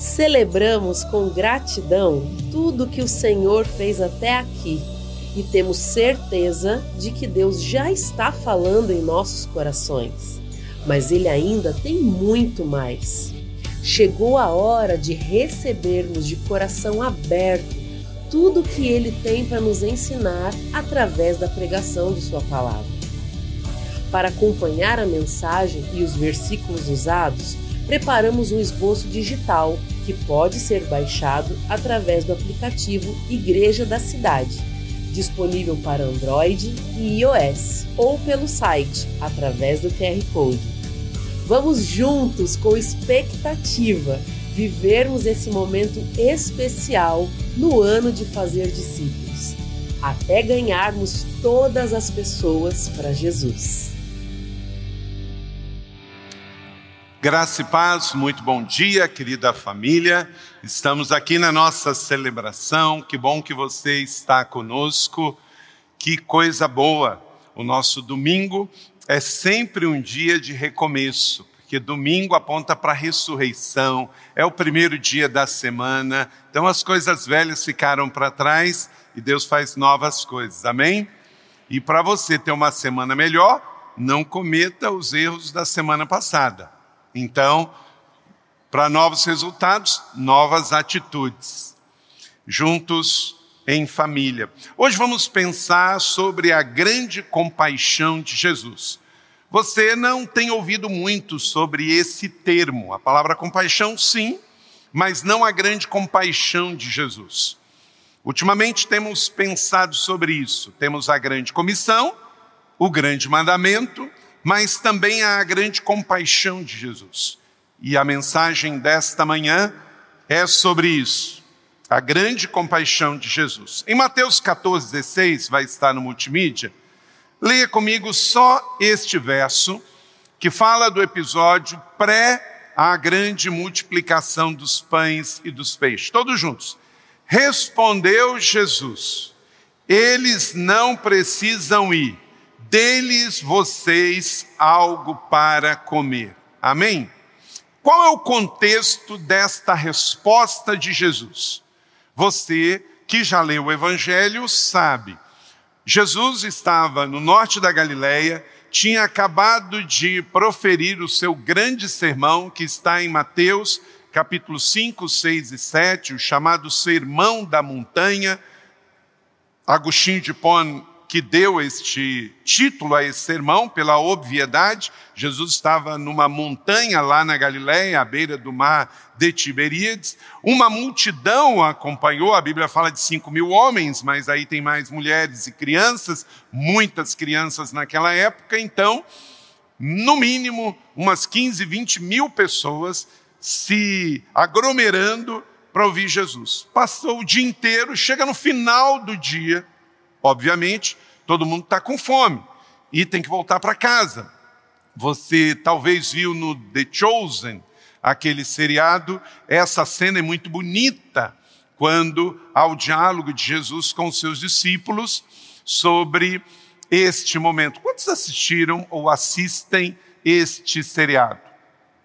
Celebramos com gratidão tudo que o Senhor fez até aqui e temos certeza de que Deus já está falando em nossos corações. Mas Ele ainda tem muito mais. Chegou a hora de recebermos de coração aberto tudo que Ele tem para nos ensinar através da pregação de Sua palavra. Para acompanhar a mensagem e os versículos usados, preparamos um esboço digital que pode ser baixado através do aplicativo Igreja da Cidade, disponível para Android e iOS, ou pelo site através do QR Code. Vamos juntos com expectativa vivermos esse momento especial no ano de fazer discípulos, até ganharmos todas as pessoas para Jesus. Graça e paz, muito bom dia, querida família. Estamos aqui na nossa celebração. Que bom que você está conosco. Que coisa boa. O nosso domingo é sempre um dia de recomeço, porque domingo aponta para a ressurreição, é o primeiro dia da semana. Então as coisas velhas ficaram para trás e Deus faz novas coisas. Amém? E para você ter uma semana melhor, não cometa os erros da semana passada. Então, para novos resultados, novas atitudes. Juntos em família. Hoje vamos pensar sobre a grande compaixão de Jesus. Você não tem ouvido muito sobre esse termo. A palavra compaixão, sim, mas não a grande compaixão de Jesus. Ultimamente temos pensado sobre isso. Temos a grande comissão, o grande mandamento mas também a grande compaixão de Jesus. E a mensagem desta manhã é sobre isso, a grande compaixão de Jesus. Em Mateus 14, 16, vai estar no multimídia, leia comigo só este verso, que fala do episódio pré a grande multiplicação dos pães e dos peixes. Todos juntos. Respondeu Jesus: Eles não precisam ir deles vocês algo para comer. Amém? Qual é o contexto desta resposta de Jesus? Você que já leu o Evangelho sabe. Jesus estava no norte da Galileia, tinha acabado de proferir o seu grande sermão, que está em Mateus, capítulo 5, 6 e 7, o chamado Sermão da Montanha. Agostinho de Pon que deu este título a esse sermão, pela obviedade. Jesus estava numa montanha lá na Galiléia, à beira do mar de Tiberíades. Uma multidão acompanhou, a Bíblia fala de cinco mil homens, mas aí tem mais mulheres e crianças, muitas crianças naquela época. Então, no mínimo, umas 15, 20 mil pessoas se aglomerando para ouvir Jesus. Passou o dia inteiro, chega no final do dia, Obviamente, todo mundo está com fome e tem que voltar para casa. Você talvez viu no The Chosen, aquele seriado, essa cena é muito bonita, quando há o diálogo de Jesus com os seus discípulos sobre este momento. Quantos assistiram ou assistem este seriado?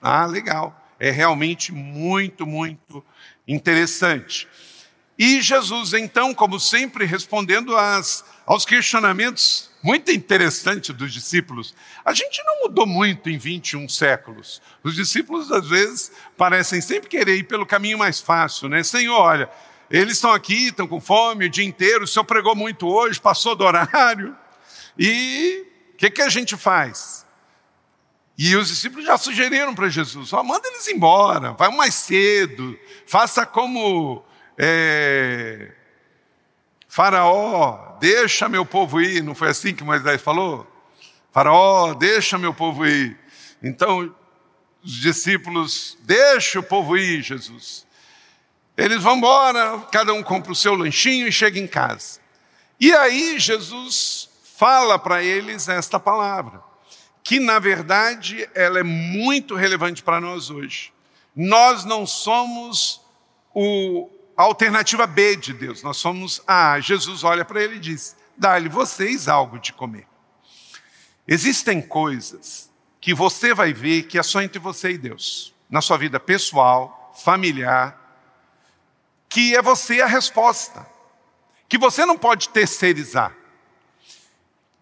Ah, legal. É realmente muito, muito interessante. E Jesus, então, como sempre, respondendo às, aos questionamentos muito interessantes dos discípulos. A gente não mudou muito em 21 séculos. Os discípulos, às vezes, parecem sempre querer ir pelo caminho mais fácil, né? Senhor, olha, eles estão aqui, estão com fome o dia inteiro, o Senhor pregou muito hoje, passou do horário. E o que, que a gente faz? E os discípulos já sugeriram para Jesus: oh, manda eles embora, vai mais cedo, faça como é, Faraó, deixa meu povo ir, não foi assim que Moisés falou? Faraó, deixa meu povo ir. Então, os discípulos, deixa o povo ir, Jesus. Eles vão embora, cada um compra o seu lanchinho e chega em casa. E aí Jesus fala para eles esta palavra, que na verdade ela é muito relevante para nós hoje. Nós não somos o, a alternativa B de Deus. Nós somos A. Jesus olha para ele e diz: dá-lhe vocês algo de comer. Existem coisas que você vai ver que é só entre você e Deus, na sua vida pessoal, familiar, que é você a resposta, que você não pode terceirizar.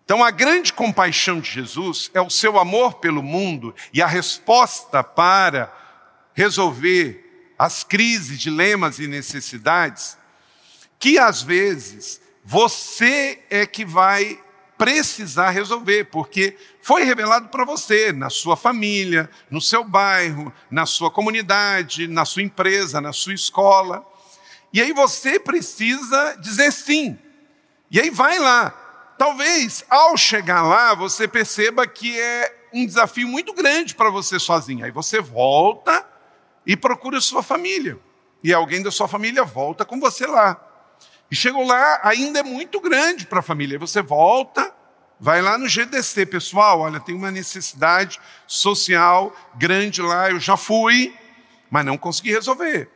Então, a grande compaixão de Jesus é o seu amor pelo mundo e a resposta para resolver as crises, dilemas e necessidades, que às vezes você é que vai precisar resolver, porque foi revelado para você, na sua família, no seu bairro, na sua comunidade, na sua empresa, na sua escola. E aí você precisa dizer sim. E aí vai lá. Talvez ao chegar lá você perceba que é um desafio muito grande para você sozinho. Aí você volta e procura sua família. E alguém da sua família volta com você lá. E chegou lá, ainda é muito grande para a família. Você volta, vai lá no GDC, pessoal, olha, tem uma necessidade social grande lá, eu já fui, mas não consegui resolver.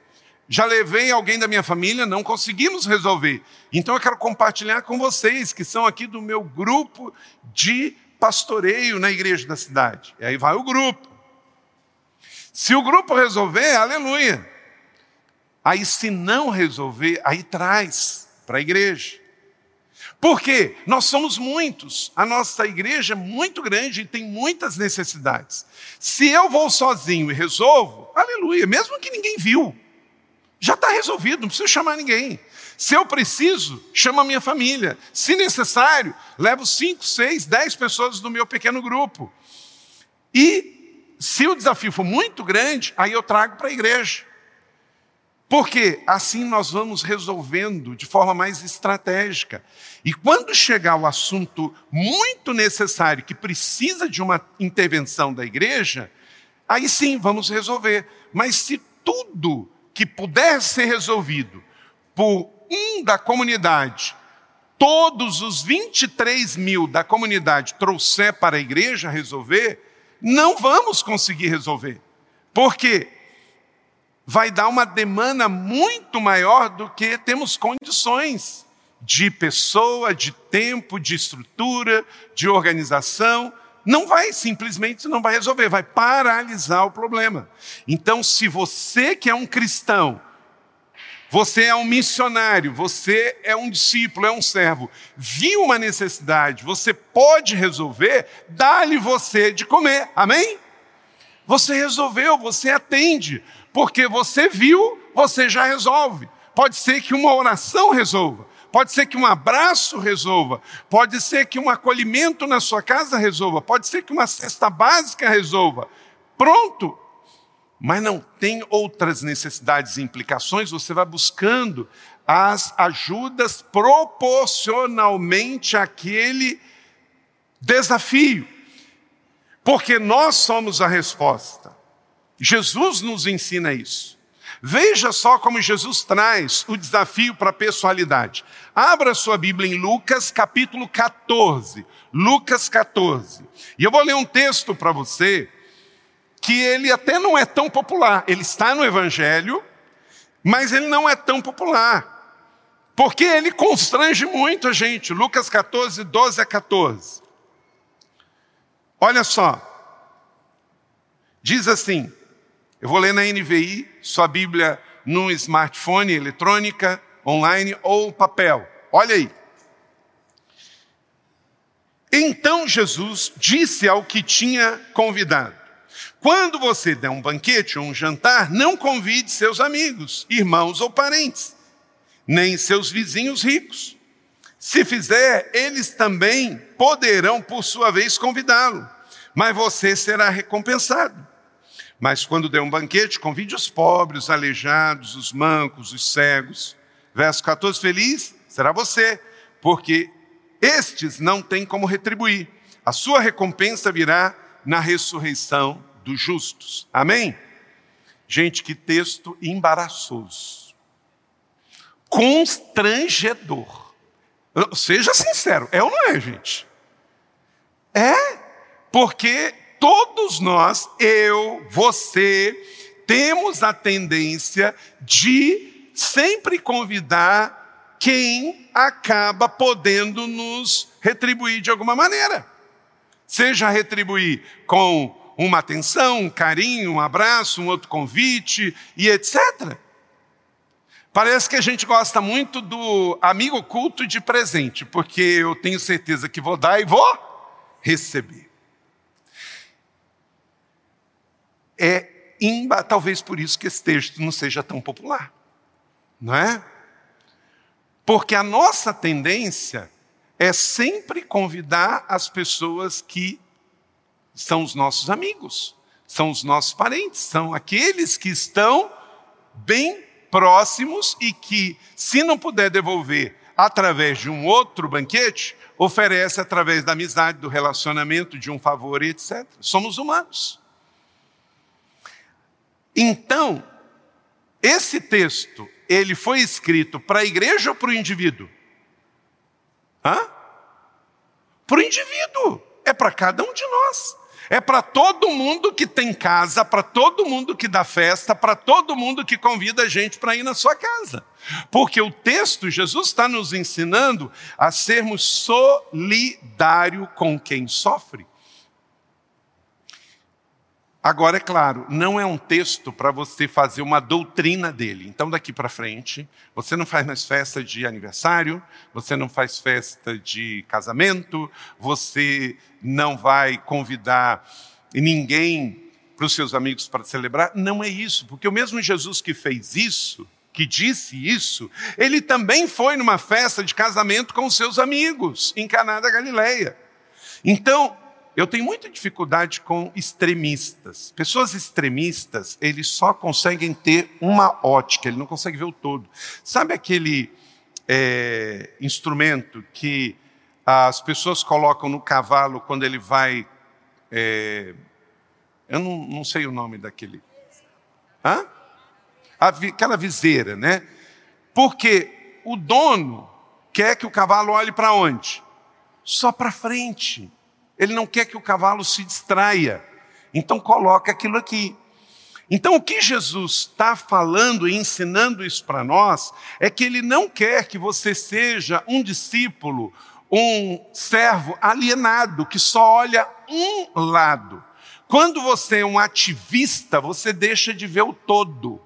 Já levei alguém da minha família, não conseguimos resolver. Então eu quero compartilhar com vocês que são aqui do meu grupo de pastoreio na igreja da cidade. E aí vai o grupo. Se o grupo resolver, aleluia. Aí se não resolver, aí traz para a igreja. Porque nós somos muitos, a nossa igreja é muito grande e tem muitas necessidades. Se eu vou sozinho e resolvo, aleluia, mesmo que ninguém viu, já está resolvido, não preciso chamar ninguém. Se eu preciso, chamo a minha família. Se necessário, levo cinco, seis, dez pessoas do meu pequeno grupo. E se o desafio for muito grande, aí eu trago para a igreja. Porque assim nós vamos resolvendo de forma mais estratégica. E quando chegar o assunto muito necessário, que precisa de uma intervenção da igreja, aí sim vamos resolver. Mas se tudo que puder ser resolvido por um da comunidade, todos os 23 mil da comunidade trouxer para a igreja resolver, não vamos conseguir resolver. Porque vai dar uma demanda muito maior do que temos condições de pessoa, de tempo, de estrutura, de organização não vai simplesmente não vai resolver, vai paralisar o problema. Então, se você que é um cristão, você é um missionário, você é um discípulo, é um servo, viu uma necessidade, você pode resolver, dá-lhe você de comer. Amém? Você resolveu, você atende, porque você viu, você já resolve. Pode ser que uma oração resolva. Pode ser que um abraço resolva, pode ser que um acolhimento na sua casa resolva, pode ser que uma cesta básica resolva. Pronto! Mas não tem outras necessidades e implicações, você vai buscando as ajudas proporcionalmente àquele desafio. Porque nós somos a resposta. Jesus nos ensina isso. Veja só como Jesus traz o desafio para a pessoalidade. Abra sua Bíblia em Lucas capítulo 14. Lucas 14. E eu vou ler um texto para você que ele até não é tão popular. Ele está no Evangelho, mas ele não é tão popular. Porque ele constrange muito a gente. Lucas 14, 12 a 14. Olha só. Diz assim: eu vou ler na NVI, sua Bíblia num smartphone, eletrônica, online ou papel. Olha aí. Então Jesus disse ao que tinha convidado: Quando você der um banquete ou um jantar, não convide seus amigos, irmãos ou parentes, nem seus vizinhos ricos. Se fizer, eles também poderão, por sua vez, convidá-lo, mas você será recompensado. Mas quando der um banquete, convide os pobres, os aleijados, os mancos, os cegos. Verso 14: Feliz será você, porque estes não têm como retribuir. A sua recompensa virá na ressurreição dos justos. Amém? Gente, que texto embaraçoso. Constrangedor. Seja sincero, é ou não é, gente? É, porque todos nós, eu, você, temos a tendência de sempre convidar quem acaba podendo nos retribuir de alguma maneira. Seja retribuir com uma atenção, um carinho, um abraço, um outro convite e etc. Parece que a gente gosta muito do amigo oculto de presente, porque eu tenho certeza que vou dar e vou receber. É talvez por isso que esse texto não seja tão popular, não é? Porque a nossa tendência é sempre convidar as pessoas que são os nossos amigos, são os nossos parentes, são aqueles que estão bem próximos e que, se não puder devolver através de um outro banquete, oferece através da amizade, do relacionamento, de um favor etc. Somos humanos. Então, esse texto, ele foi escrito para a igreja ou para o indivíduo? Para o indivíduo. É para cada um de nós. É para todo mundo que tem casa, para todo mundo que dá festa, para todo mundo que convida a gente para ir na sua casa. Porque o texto, Jesus está nos ensinando a sermos solidário com quem sofre. Agora, é claro, não é um texto para você fazer uma doutrina dele. Então, daqui para frente, você não faz mais festa de aniversário, você não faz festa de casamento, você não vai convidar ninguém para os seus amigos para celebrar. Não é isso, porque o mesmo Jesus que fez isso, que disse isso, ele também foi numa festa de casamento com os seus amigos em Caná da Galileia. Então, eu tenho muita dificuldade com extremistas. Pessoas extremistas, eles só conseguem ter uma ótica, ele não consegue ver o todo. Sabe aquele é, instrumento que as pessoas colocam no cavalo quando ele vai. É, eu não, não, sei o nome daquele. Hã? Aquela viseira, né? Porque o dono quer que o cavalo olhe para onde? Só para frente. Ele não quer que o cavalo se distraia. Então coloca aquilo aqui. Então o que Jesus está falando e ensinando isso para nós é que ele não quer que você seja um discípulo, um servo alienado que só olha um lado. Quando você é um ativista, você deixa de ver o todo.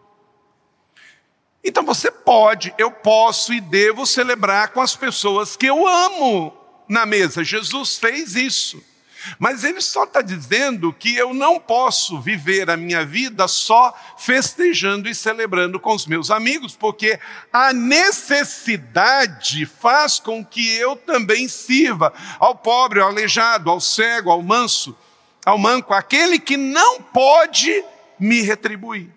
Então você pode, eu posso e devo celebrar com as pessoas que eu amo na mesa. Jesus fez isso. Mas ele só está dizendo que eu não posso viver a minha vida só festejando e celebrando com os meus amigos, porque a necessidade faz com que eu também sirva ao pobre, ao aleijado, ao cego, ao manso, ao manco, aquele que não pode me retribuir.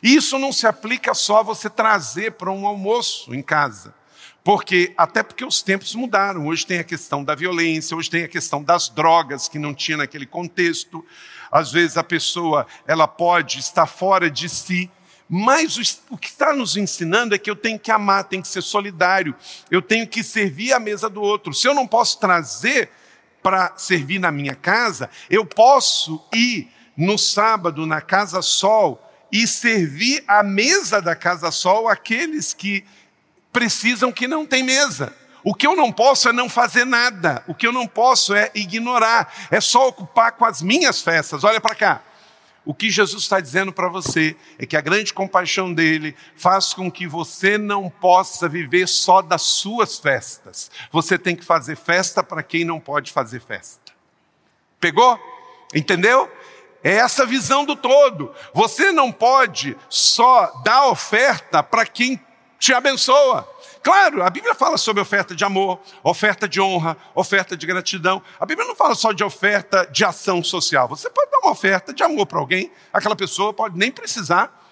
Isso não se aplica só a você trazer para um almoço em casa. Porque, até porque os tempos mudaram. Hoje tem a questão da violência, hoje tem a questão das drogas, que não tinha naquele contexto. Às vezes a pessoa ela pode estar fora de si, mas o, que está nos ensinando é que eu tenho que amar, tenho que ser solidário, eu tenho que servir a mesa do outro. Se eu não posso trazer para servir na minha casa, eu posso ir no sábado na Casa Sol e servir a mesa da Casa Sol aqueles que precisam que não tem mesa. O que eu não posso é não fazer nada. O que eu não posso é ignorar. É só ocupar com as minhas festas. Olha para cá. O que Jesus está dizendo para você é que a grande compaixão dele faz com que você não possa viver só das suas festas. Você tem que fazer festa para quem não pode fazer festa. Pegou? Entendeu? É essa visão do todo. Você não pode só dar oferta para quem te abençoa. Claro, a Bíblia fala sobre oferta de amor, oferta de honra, oferta de gratidão. A Bíblia não fala só de oferta de ação social. Você pode dar uma oferta de amor para alguém, aquela pessoa pode nem precisar.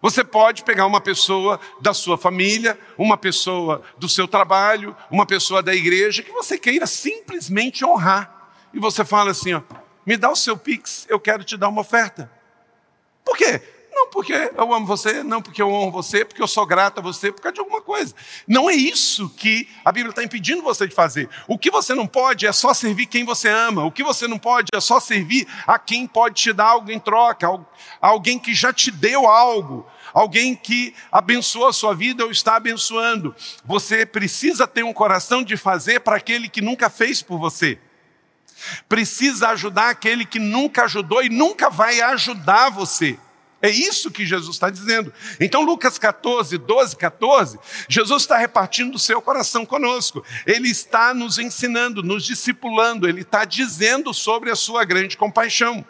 Você pode pegar uma pessoa da sua família, uma pessoa do seu trabalho, uma pessoa da igreja que você queira simplesmente honrar. E você fala assim: ó, me dá o seu Pix, eu quero te dar uma oferta. Por quê? Porque eu amo você, não porque eu honro você, porque eu sou grato a você, por causa de alguma coisa. Não é isso que a Bíblia está impedindo você de fazer. O que você não pode é só servir quem você ama. O que você não pode é só servir a quem pode te dar algo em troca, alguém que já te deu algo, alguém que abençoou a sua vida ou está abençoando. Você precisa ter um coração de fazer para aquele que nunca fez por você. Precisa ajudar aquele que nunca ajudou e nunca vai ajudar você. É isso que Jesus está dizendo. Então, Lucas 14, 12, 14, Jesus está repartindo o seu coração conosco. Ele está nos ensinando, nos discipulando, ele está dizendo sobre a sua grande compaixão.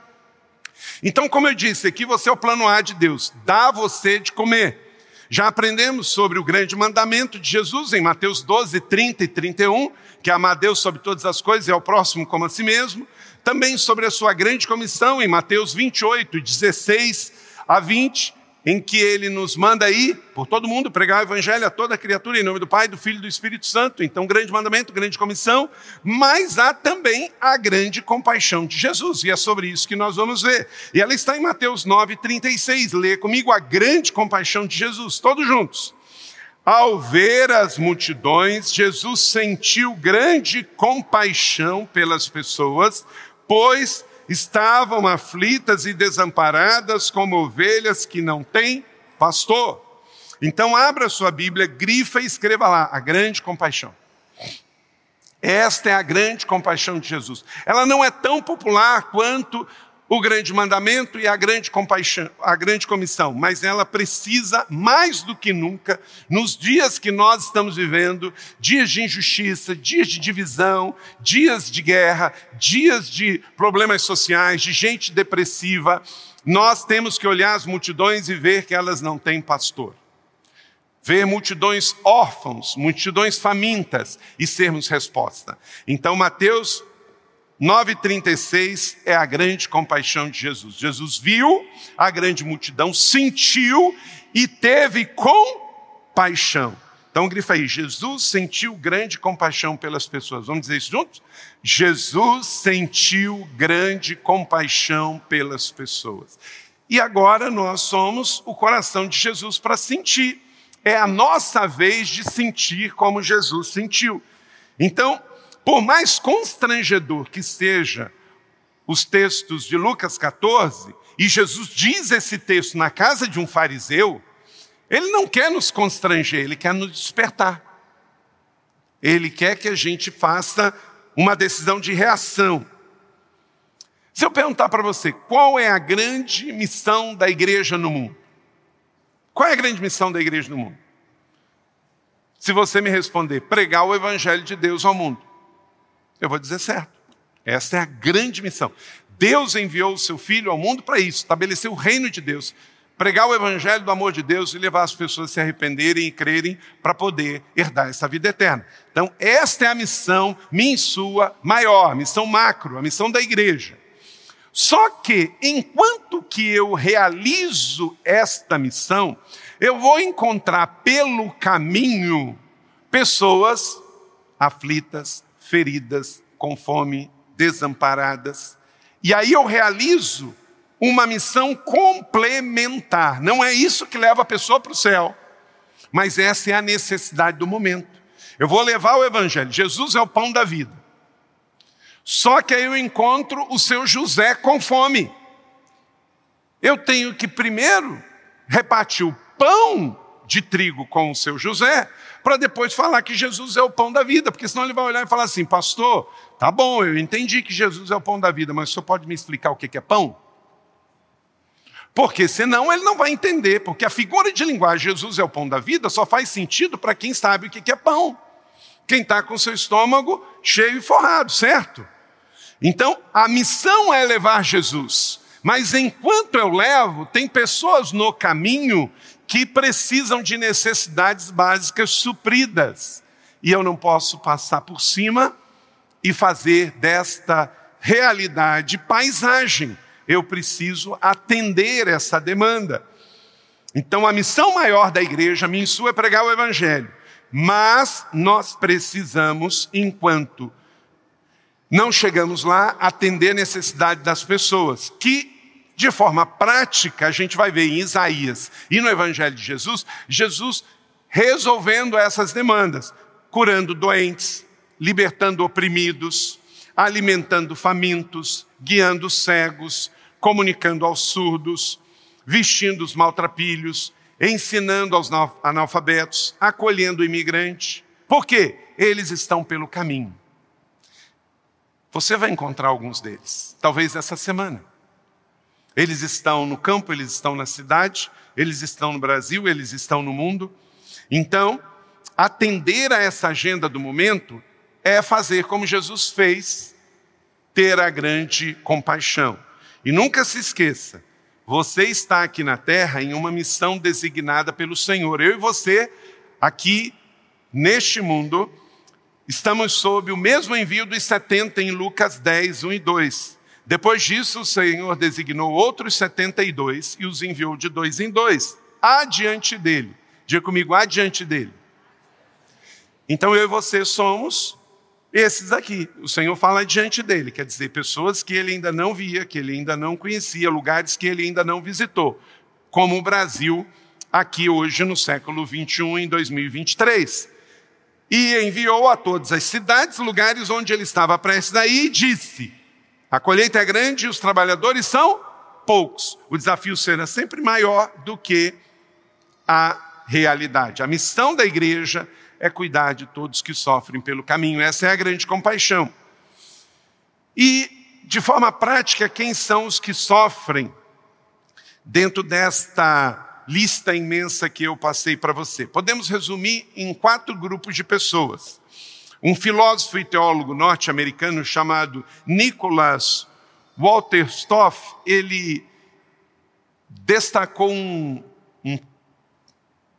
Então, como eu disse, aqui você é o plano A de Deus, dá você de comer. Já aprendemos sobre o grande mandamento de Jesus em Mateus 12, 30 e 31, que é amar a Deus sobre todas as coisas e ao próximo como a si mesmo. Também sobre a sua grande comissão em Mateus 28, 16 a 20, em que ele nos manda ir por todo mundo pregar o evangelho a toda criatura em nome do Pai, do Filho e do Espírito Santo. Então, grande mandamento, grande comissão, mas há também a grande compaixão de Jesus, e é sobre isso que nós vamos ver. E ela está em Mateus 9:36. Lê comigo a grande compaixão de Jesus, todos juntos. Ao ver as multidões, Jesus sentiu grande compaixão pelas pessoas, pois estavam aflitas e desamparadas como ovelhas que não têm pastor. Então abra sua Bíblia, grifa e escreva lá a grande compaixão. Esta é a grande compaixão de Jesus. Ela não é tão popular quanto o grande mandamento e a grande compaixão, a grande comissão, mas ela precisa mais do que nunca nos dias que nós estamos vivendo, dias de injustiça, dias de divisão, dias de guerra, dias de problemas sociais, de gente depressiva, nós temos que olhar as multidões e ver que elas não têm pastor. Ver multidões órfãos, multidões famintas e sermos resposta. Então Mateus 9,36 é a grande compaixão de Jesus. Jesus viu a grande multidão, sentiu e teve compaixão. Então grifa aí, Jesus sentiu grande compaixão pelas pessoas. Vamos dizer isso juntos? Jesus sentiu grande compaixão pelas pessoas. E agora nós somos o coração de Jesus para sentir. É a nossa vez de sentir como Jesus sentiu. Então, por mais constrangedor que seja os textos de Lucas 14, e Jesus diz esse texto na casa de um fariseu, ele não quer nos constranger, ele quer nos despertar. Ele quer que a gente faça uma decisão de reação. Se eu perguntar para você, qual é a grande missão da igreja no mundo? Qual é a grande missão da igreja no mundo? Se você me responder, pregar o evangelho de Deus ao mundo. Eu vou dizer certo. Essa é a grande missão. Deus enviou o seu Filho ao mundo para isso, estabelecer o reino de Deus, pregar o evangelho do amor de Deus e levar as pessoas a se arrependerem e crerem para poder herdar essa vida eterna. Então, esta é a missão, minha e sua, maior, missão macro, a missão da igreja. Só que, enquanto que eu realizo esta missão, eu vou encontrar pelo caminho pessoas aflitas, feridas, com fome, desamparadas. E aí eu realizo uma missão complementar. Não é isso que leva a pessoa para o céu, mas essa é a necessidade do momento. Eu vou levar o Evangelho. Jesus é o pão da vida. Só que aí eu encontro o seu José com fome. Eu tenho que primeiro repartir o pão de trigo com o seu José, para depois falar que Jesus é o pão da vida, porque senão ele vai olhar e falar assim: Pastor, tá bom, eu entendi que Jesus é o pão da vida, mas o senhor pode me explicar o que é pão? Porque senão ele não vai entender, porque a figura de linguagem Jesus é o pão da vida só faz sentido para quem sabe o que é pão. Quem está com seu estômago cheio e forrado, certo? Então, a missão é levar Jesus. Mas enquanto eu levo, tem pessoas no caminho que precisam de necessidades básicas supridas. E eu não posso passar por cima e fazer desta realidade paisagem. Eu preciso atender essa demanda. Então, a missão maior da igreja, minha e sua, é pregar o Evangelho. Mas nós precisamos, enquanto não chegamos lá, atender a necessidade das pessoas, que de forma prática, a gente vai ver em Isaías e no Evangelho de Jesus, Jesus resolvendo essas demandas, curando doentes, libertando oprimidos, alimentando famintos, guiando cegos, comunicando aos surdos, vestindo os maltrapilhos, ensinando aos analfabetos, acolhendo o imigrante. Por quê? Eles estão pelo caminho. Você vai encontrar alguns deles, talvez essa semana. Eles estão no campo, eles estão na cidade, eles estão no Brasil, eles estão no mundo. Então, atender a essa agenda do momento é fazer como Jesus fez, ter a grande compaixão. E nunca se esqueça, você está aqui na terra em uma missão designada pelo Senhor. Eu e você, aqui neste mundo, estamos sob o mesmo envio dos 70 em Lucas 10, 1 e 2. Depois disso, o Senhor designou outros 72 e os enviou de dois em dois, adiante dele. Diga comigo, adiante dele. Então eu e você somos esses aqui. O Senhor fala adiante dele, quer dizer, pessoas que ele ainda não via, que ele ainda não conhecia, lugares que ele ainda não visitou, como o Brasil, aqui hoje no século 21, em 2023. E enviou a todas as cidades, lugares onde ele estava prestes a ir, e disse: a colheita é grande e os trabalhadores são poucos. O desafio será sempre maior do que a realidade. A missão da igreja é cuidar de todos que sofrem pelo caminho. Essa é a grande compaixão. E, de forma prática, quem são os que sofrem dentro desta lista imensa que eu passei para você? Podemos resumir em quatro grupos de pessoas. Um filósofo e teólogo norte-americano chamado Nicholas Walterstoff, ele destacou um, um,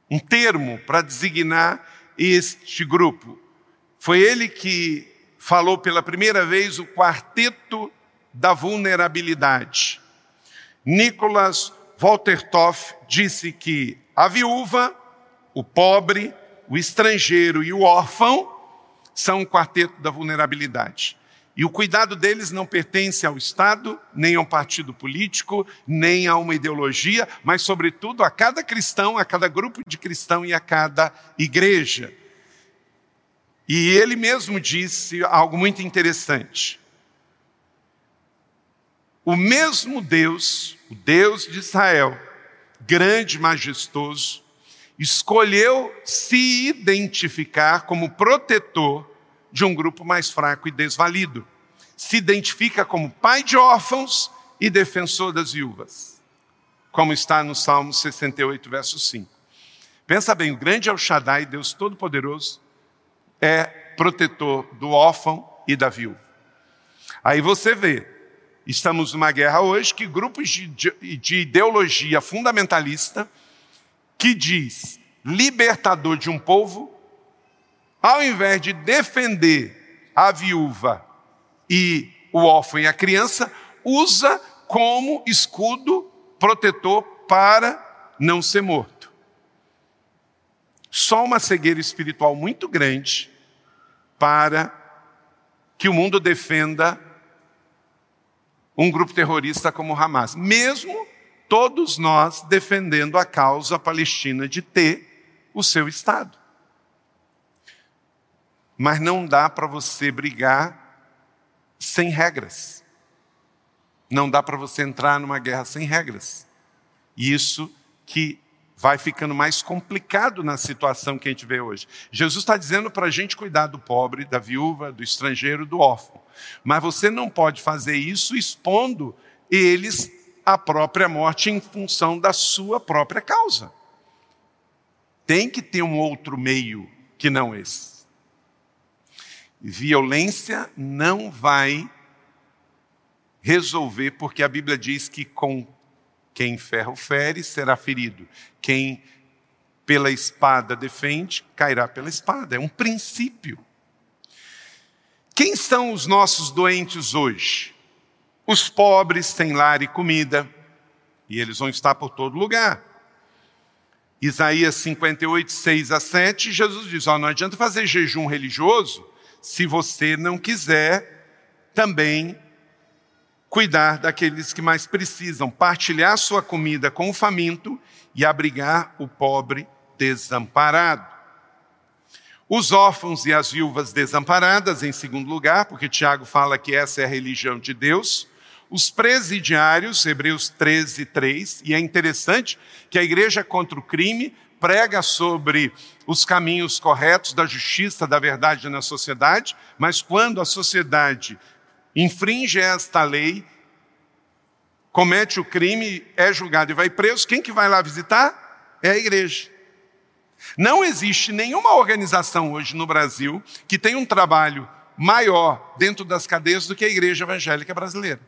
um termo para designar este grupo. Foi ele que falou pela primeira vez o quarteto da vulnerabilidade. Nicholas Waltertoff disse que a viúva, o pobre, o estrangeiro e o órfão são um quarteto da vulnerabilidade. E o cuidado deles não pertence ao Estado, nem a um partido político, nem a uma ideologia, mas, sobretudo, a cada cristão, a cada grupo de cristão e a cada igreja. E ele mesmo disse algo muito interessante. O mesmo Deus, o Deus de Israel, grande majestoso, escolheu se identificar como protetor de um grupo mais fraco e desvalido. Se identifica como pai de órfãos e defensor das viúvas, como está no Salmo 68, verso 5. Pensa bem, o grande El Shaddai, Deus Todo-Poderoso, é protetor do órfão e da viúva. Aí você vê, estamos numa guerra hoje que grupos de, de, de ideologia fundamentalista que diz libertador de um povo, ao invés de defender a viúva e o órfão e a criança, usa como escudo protetor para não ser morto. Só uma cegueira espiritual muito grande para que o mundo defenda um grupo terrorista como o Hamas, mesmo todos nós defendendo a causa palestina de ter o seu Estado. Mas não dá para você brigar sem regras. Não dá para você entrar numa guerra sem regras. E isso que vai ficando mais complicado na situação que a gente vê hoje. Jesus está dizendo para a gente cuidar do pobre, da viúva, do estrangeiro, do órfão. Mas você não pode fazer isso expondo eles a própria morte em função da sua própria causa. Tem que ter um outro meio que não esse. Violência não vai resolver, porque a Bíblia diz que com quem ferro fere será ferido, quem pela espada defende cairá pela espada. É um princípio. Quem são os nossos doentes hoje? Os pobres têm lar e comida, e eles vão estar por todo lugar. Isaías 58, 6 a 7, Jesus diz: oh, não adianta fazer jejum religioso se você não quiser também cuidar daqueles que mais precisam, partilhar sua comida com o faminto e abrigar o pobre desamparado. Os órfãos e as viúvas desamparadas, em segundo lugar, porque Tiago fala que essa é a religião de Deus os presidiários, Hebreus 13, 3, e é interessante que a igreja contra o crime prega sobre os caminhos corretos da justiça, da verdade na sociedade, mas quando a sociedade infringe esta lei, comete o crime, é julgado e vai preso, quem que vai lá visitar? É a igreja. Não existe nenhuma organização hoje no Brasil que tenha um trabalho maior dentro das cadeias do que a Igreja Evangélica Brasileira.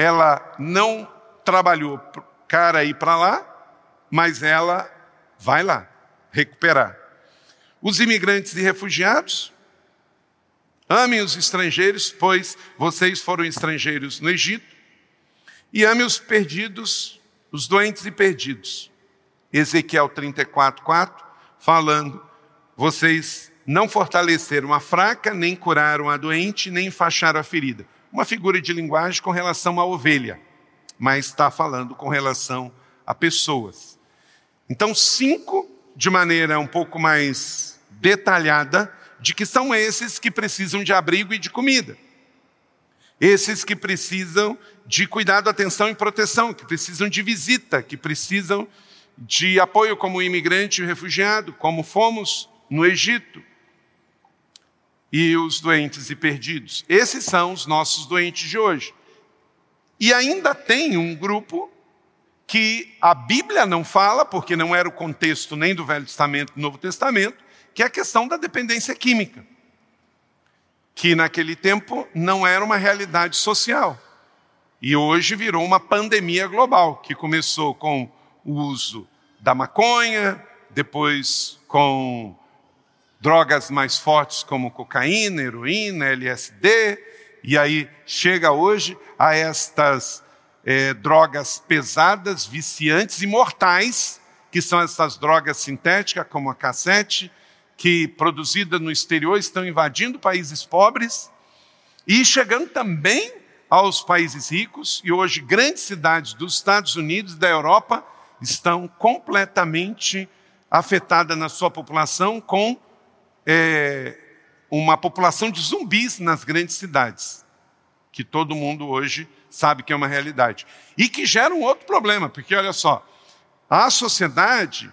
Ela não trabalhou cara ir para lá, mas ela vai lá recuperar. Os imigrantes e refugiados, amem os estrangeiros, pois vocês foram estrangeiros no Egito, e amem os perdidos, os doentes e perdidos. Ezequiel 34, 4, falando, vocês não fortaleceram a fraca, nem curaram a doente, nem enfaixaram a ferida. Uma figura de linguagem com relação à ovelha, mas está falando com relação a pessoas. Então, cinco, de maneira um pouco mais detalhada, de que são esses que precisam de abrigo e de comida. Esses que precisam de cuidado, atenção e proteção, que precisam de visita, que precisam de apoio como imigrante e refugiado, como fomos no Egito e os doentes e perdidos. Esses são os nossos doentes de hoje. E ainda tem um grupo que a Bíblia não fala, porque não era o contexto nem do Velho Testamento do Novo Testamento, que é a questão da dependência química, que naquele tempo não era uma realidade social. E hoje virou uma pandemia global, que começou com o uso da maconha, depois com drogas mais fortes como cocaína, heroína, LSD, e aí chega hoje a estas é, drogas pesadas, viciantes e mortais, que são essas drogas sintéticas, como a cassete, que produzida no exterior estão invadindo países pobres e chegando também aos países ricos, e hoje grandes cidades dos Estados Unidos e da Europa estão completamente afetadas na sua população com é, uma população de zumbis nas grandes cidades, que todo mundo hoje sabe que é uma realidade. E que gera um outro problema, porque olha só, a sociedade,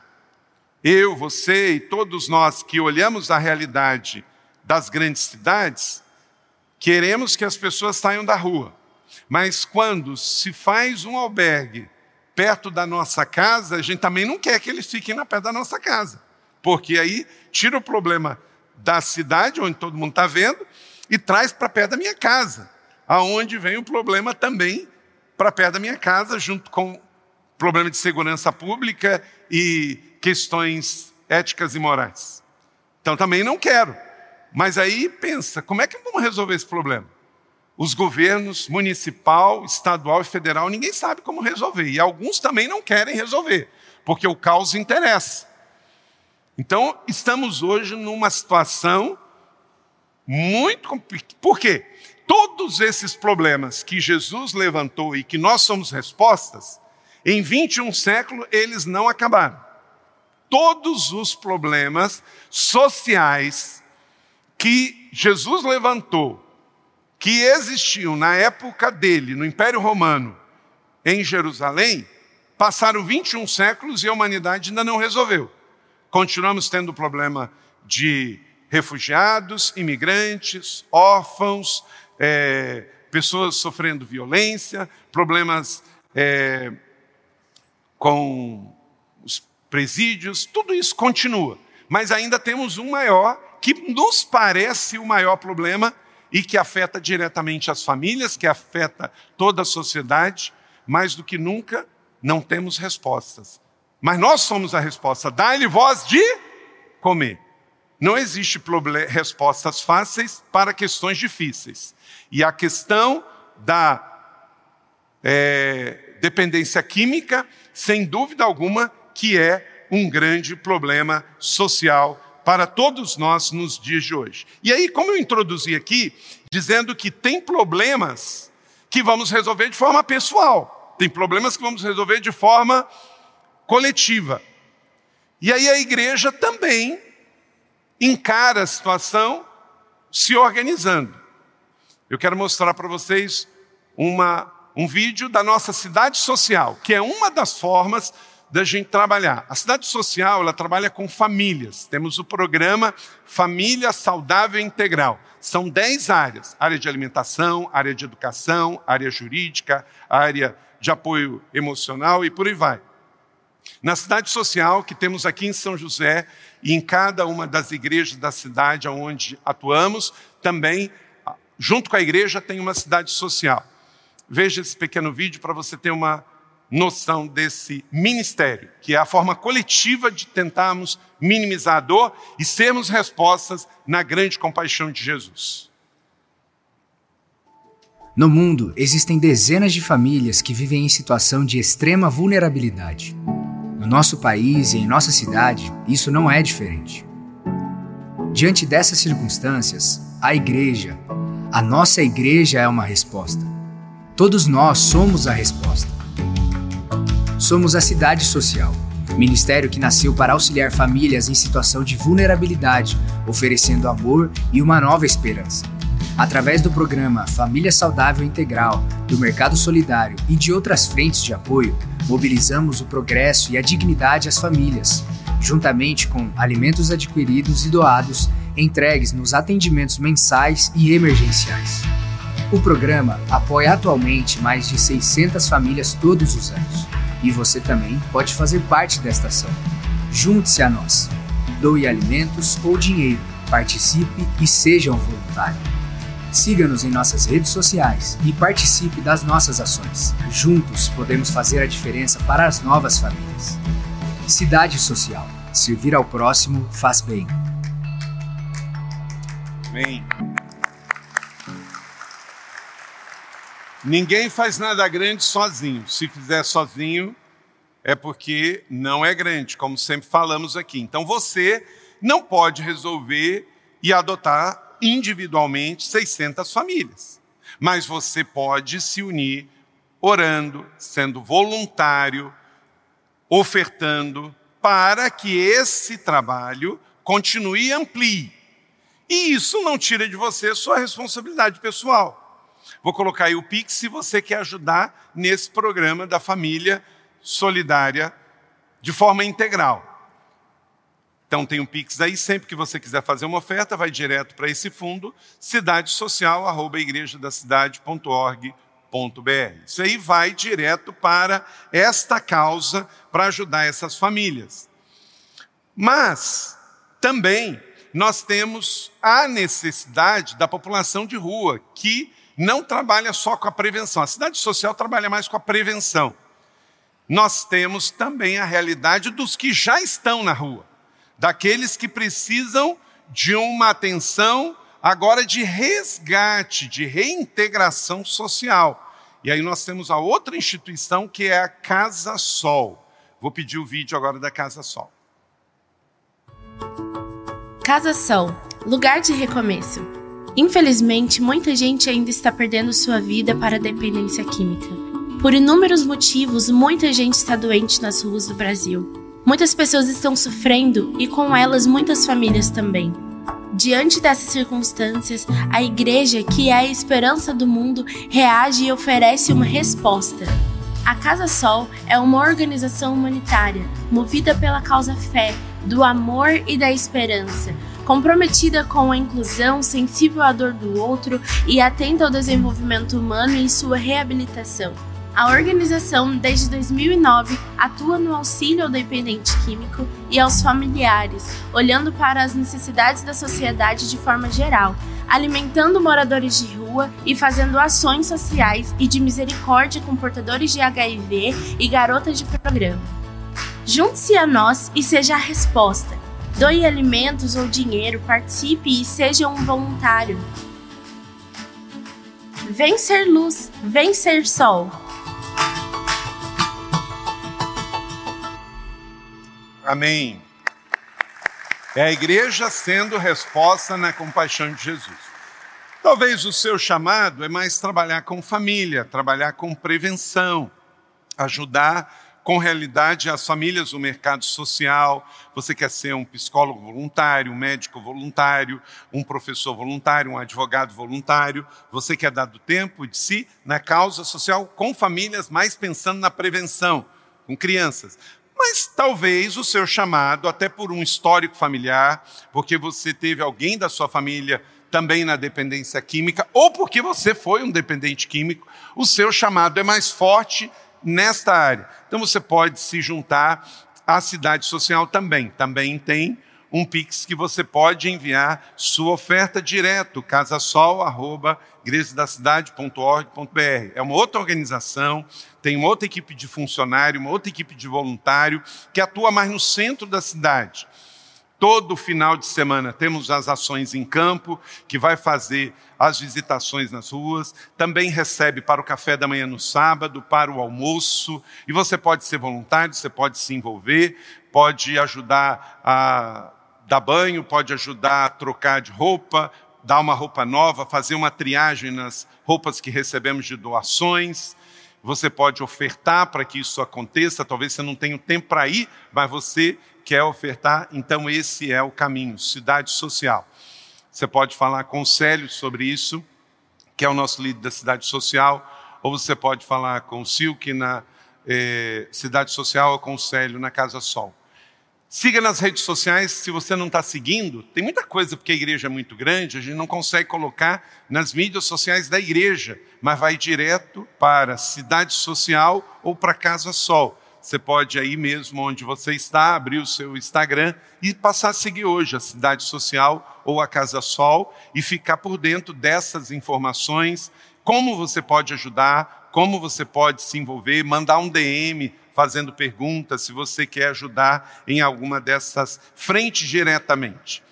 eu, você e todos nós que olhamos a realidade das grandes cidades, queremos que as pessoas saiam da rua. Mas quando se faz um albergue perto da nossa casa, a gente também não quer que eles fiquem na pé da nossa casa. Porque aí tira o problema da cidade, onde todo mundo está vendo, e traz para perto da minha casa, aonde vem o problema também para perto da minha casa, junto com problema de segurança pública e questões éticas e morais. Então também não quero. Mas aí pensa, como é que vamos resolver esse problema? Os governos municipal, estadual e federal, ninguém sabe como resolver. E alguns também não querem resolver, porque o caos interessa. Então, estamos hoje numa situação muito complicada. Por quê? Todos esses problemas que Jesus levantou e que nós somos respostas, em 21 séculos eles não acabaram. Todos os problemas sociais que Jesus levantou, que existiam na época dele, no Império Romano, em Jerusalém, passaram 21 séculos e a humanidade ainda não resolveu. Continuamos tendo o problema de refugiados, imigrantes, órfãos, é, pessoas sofrendo violência, problemas é, com os presídios, tudo isso continua. Mas ainda temos um maior, que nos parece o maior problema e que afeta diretamente as famílias, que afeta toda a sociedade, mais do que nunca não temos respostas. Mas nós somos a resposta. Dá-lhe voz de comer. Não existe respostas fáceis para questões difíceis. E a questão da é, dependência química, sem dúvida alguma, que é um grande problema social para todos nós nos dias de hoje. E aí, como eu introduzi aqui, dizendo que tem problemas que vamos resolver de forma pessoal, tem problemas que vamos resolver de forma coletiva. E aí a igreja também encara a situação se organizando. Eu quero mostrar para vocês uma, um vídeo da nossa cidade social, que é uma das formas da gente trabalhar. A cidade social, ela trabalha com famílias. Temos o programa Família Saudável Integral. São 10 áreas: área de alimentação, área de educação, área jurídica, área de apoio emocional e por aí vai. Na cidade social que temos aqui em São José e em cada uma das igrejas da cidade onde atuamos, também junto com a igreja tem uma cidade social. Veja esse pequeno vídeo para você ter uma noção desse ministério, que é a forma coletiva de tentarmos minimizar a dor e sermos respostas na grande compaixão de Jesus. No mundo, existem dezenas de famílias que vivem em situação de extrema vulnerabilidade. No nosso país e em nossa cidade, isso não é diferente. Diante dessas circunstâncias, a igreja, a nossa igreja é uma resposta. Todos nós somos a resposta. Somos a Cidade Social, ministério que nasceu para auxiliar famílias em situação de vulnerabilidade, oferecendo amor e uma nova esperança. Através do programa Família Saudável Integral, do Mercado Solidário e de outras frentes de apoio, mobilizamos o progresso e a dignidade às famílias, juntamente com alimentos adquiridos e doados entregues nos atendimentos mensais e emergenciais. O programa apoia atualmente mais de 600 famílias todos os anos e você também pode fazer parte desta ação. Junte-se a nós. Doe alimentos ou dinheiro, participe e seja um voluntário. Siga-nos em nossas redes sociais e participe das nossas ações. Juntos podemos fazer a diferença para as novas famílias. Cidade Social. Servir ao próximo faz bem. Amém. Ninguém faz nada grande sozinho. Se fizer sozinho, é porque não é grande, como sempre falamos aqui. Então você não pode resolver e adotar individualmente 600 famílias. Mas você pode se unir orando, sendo voluntário, ofertando, para que esse trabalho continue e amplie. E isso não tira de você sua responsabilidade pessoal. Vou colocar aí o Pix se você quer ajudar nesse programa da família solidária de forma integral. Então tem um Pix aí, sempre que você quiser fazer uma oferta, vai direto para esse fundo, cidadesocial@igrejadacidade.org.br. Isso aí vai direto para esta causa para ajudar essas famílias. Mas também nós temos a necessidade da população de rua que não trabalha só com a prevenção. A cidade social trabalha mais com a prevenção. Nós temos também a realidade dos que já estão na rua, daqueles que precisam de uma atenção agora de resgate, de reintegração social. E aí nós temos a outra instituição que é a Casa Sol. Vou pedir o vídeo agora da Casa Sol. Casa Sol, lugar de recomeço. Infelizmente, muita gente ainda está perdendo sua vida para a dependência química. Por inúmeros motivos, muita gente está doente nas ruas do Brasil. Muitas pessoas estão sofrendo e com elas muitas famílias também. Diante dessas circunstâncias, a igreja, que é a esperança do mundo, reage e oferece uma resposta. A Casa Sol é uma organização humanitária movida pela causa fé, do amor e da esperança, comprometida com a inclusão, sensível à dor do outro e atenta ao desenvolvimento humano e sua reabilitação. A organização, desde 2009, atua no auxílio ao dependente químico e aos familiares, olhando para as necessidades da sociedade de forma geral, alimentando moradores de rua e fazendo ações sociais e de misericórdia com portadores de HIV e garotas de programa. Junte-se a nós e seja a resposta Doe alimentos ou dinheiro, participe e seja um voluntário. Vem ser luz, vem ser sol. Amém. É a igreja sendo resposta na compaixão de Jesus. Talvez o seu chamado é mais trabalhar com família, trabalhar com prevenção, ajudar com realidade as famílias do mercado social. Você quer ser um psicólogo voluntário, um médico voluntário, um professor voluntário, um advogado voluntário. Você quer dar do tempo de si na causa social com famílias, mais pensando na prevenção, com crianças. Mas talvez o seu chamado, até por um histórico familiar, porque você teve alguém da sua família também na dependência química, ou porque você foi um dependente químico, o seu chamado é mais forte nesta área. Então você pode se juntar à cidade social também. Também tem um Pix que você pode enviar sua oferta direto, casasol.igrejadacidade.org.br. É uma outra organização, tem uma outra equipe de funcionário, uma outra equipe de voluntário que atua mais no centro da cidade. Todo final de semana temos as ações em campo, que vai fazer as visitações nas ruas, também recebe para o café da manhã no sábado, para o almoço, e você pode ser voluntário, você pode se envolver, pode ajudar a dar banho, pode ajudar a trocar de roupa, dar uma roupa nova, fazer uma triagem nas roupas que recebemos de doações. Você pode ofertar para que isso aconteça, talvez você não tenha tempo para ir, mas você quer ofertar, então esse é o caminho, cidade social. Você pode falar com o Célio sobre isso, que é o nosso líder da cidade social, ou você pode falar com o Silk na eh, cidade social ou com o Célio na Casa Sol. Siga nas redes sociais, se você não está seguindo, tem muita coisa, porque a igreja é muito grande, a gente não consegue colocar nas mídias sociais da igreja, mas vai direto para Cidade Social ou para Casa Sol. Você pode aí mesmo onde você está, abrir o seu Instagram e passar a seguir hoje a Cidade Social ou a Casa Sol e ficar por dentro dessas informações, como você pode ajudar, como você pode se envolver, mandar um DM fazendo perguntas, se você quer ajudar em alguma dessas frentes diretamente.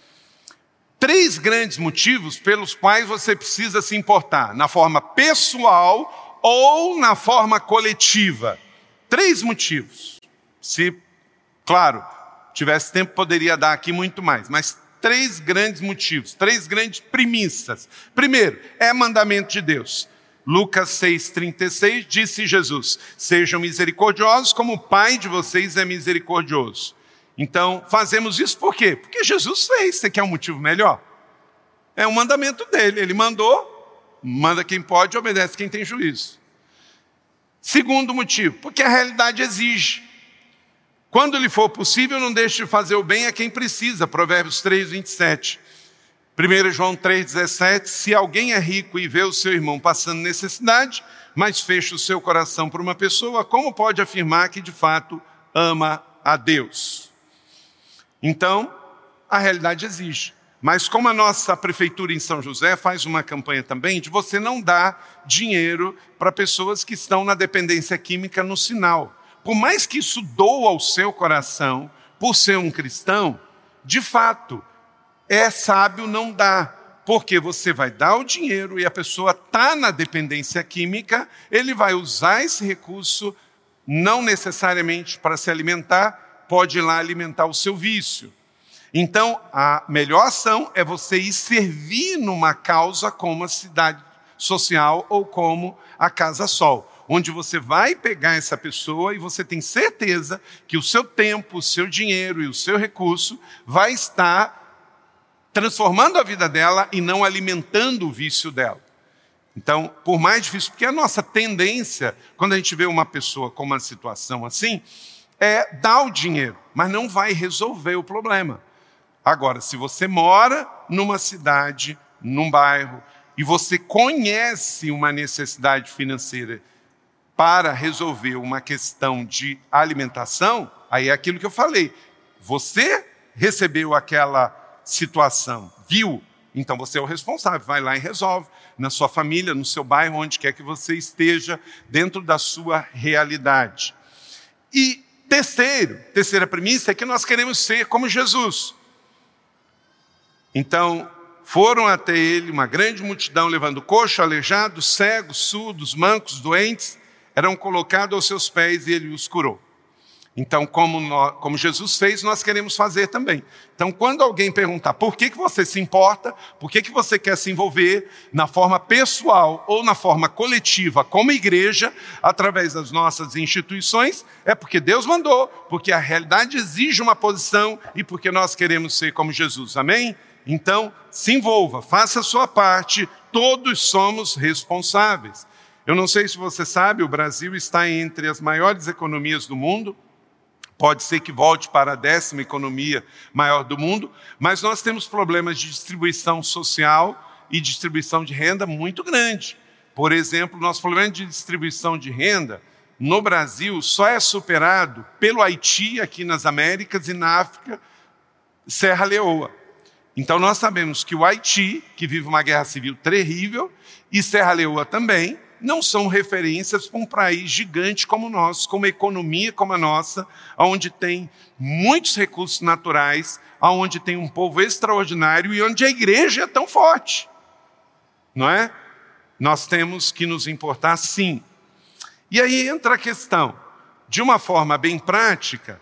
Três grandes motivos pelos quais você precisa se importar, na forma pessoal ou na forma coletiva. Três motivos. Se, claro, tivesse tempo, poderia dar aqui muito mais, mas três grandes motivos, três grandes premissas. Primeiro, é mandamento de Deus. Lucas 6,36 disse Jesus: Sejam misericordiosos como o Pai de vocês é misericordioso. Então, fazemos isso por quê? Porque Jesus fez. Você quer um motivo melhor? É um mandamento dele. Ele mandou, manda quem pode, obedece quem tem juízo. Segundo motivo, porque a realidade exige. Quando lhe for possível, não deixe de fazer o bem a quem precisa. Provérbios 3, 27. 1 João 3,17: Se alguém é rico e vê o seu irmão passando necessidade, mas fecha o seu coração por uma pessoa, como pode afirmar que de fato ama a Deus? Então, a realidade exige. Mas como a nossa prefeitura em São José faz uma campanha também de você não dar dinheiro para pessoas que estão na dependência química no sinal. Por mais que isso doa ao seu coração, por ser um cristão, de fato, é sábio não dar, porque você vai dar o dinheiro e a pessoa está na dependência química, ele vai usar esse recurso não necessariamente para se alimentar, pode ir lá alimentar o seu vício. Então, a melhor ação é você ir servir numa causa como a cidade social ou como a Casa Sol, onde você vai pegar essa pessoa e você tem certeza que o seu tempo, o seu dinheiro e o seu recurso vai estar transformando a vida dela e não alimentando o vício dela. Então, por mais difícil, porque a nossa tendência, quando a gente vê uma pessoa com uma situação assim, é dar o dinheiro, mas não vai resolver o problema. Agora, se você mora numa cidade, num bairro, e você conhece uma necessidade financeira para resolver uma questão de alimentação, aí é aquilo que eu falei. Você recebeu aquela situação, viu? Então você é o responsável, vai lá e resolve, na sua família, no seu bairro, onde quer que você esteja, dentro da sua realidade. E terceiro, terceira premissa é que nós queremos ser como Jesus. Então, foram até ele uma grande multidão, levando coxo, aleijado, cegos, surdos, mancos, doentes, eram colocados aos seus pés e ele os curou. Então, como, nós, como, Jesus fez, nós queremos fazer também. Então, quando alguém perguntar por que, que você se importa, por que, que você quer se envolver na forma pessoal ou na forma coletiva, como igreja, através das nossas instituições, é porque Deus mandou, porque a realidade exige uma posição e porque nós queremos ser como Jesus. Amém? Então, se envolva, faça a sua parte, todos somos responsáveis. Eu não sei se você sabe, o Brasil está entre as maiores economias do mundo Pode ser que volte para a décima economia maior do mundo, mas nós temos problemas de distribuição social e distribuição de renda muito grande. Por exemplo, nosso problema de distribuição de renda no Brasil só é superado pelo Haiti, aqui nas Américas, e na África, Serra Leoa. Então, nós sabemos que o Haiti, que vive uma guerra civil terrível, e Serra Leoa também, não são referências para um país gigante como o nosso, com uma economia como a nossa, onde tem muitos recursos naturais, onde tem um povo extraordinário e onde a igreja é tão forte. Não é? Nós temos que nos importar sim. E aí entra a questão, de uma forma bem prática,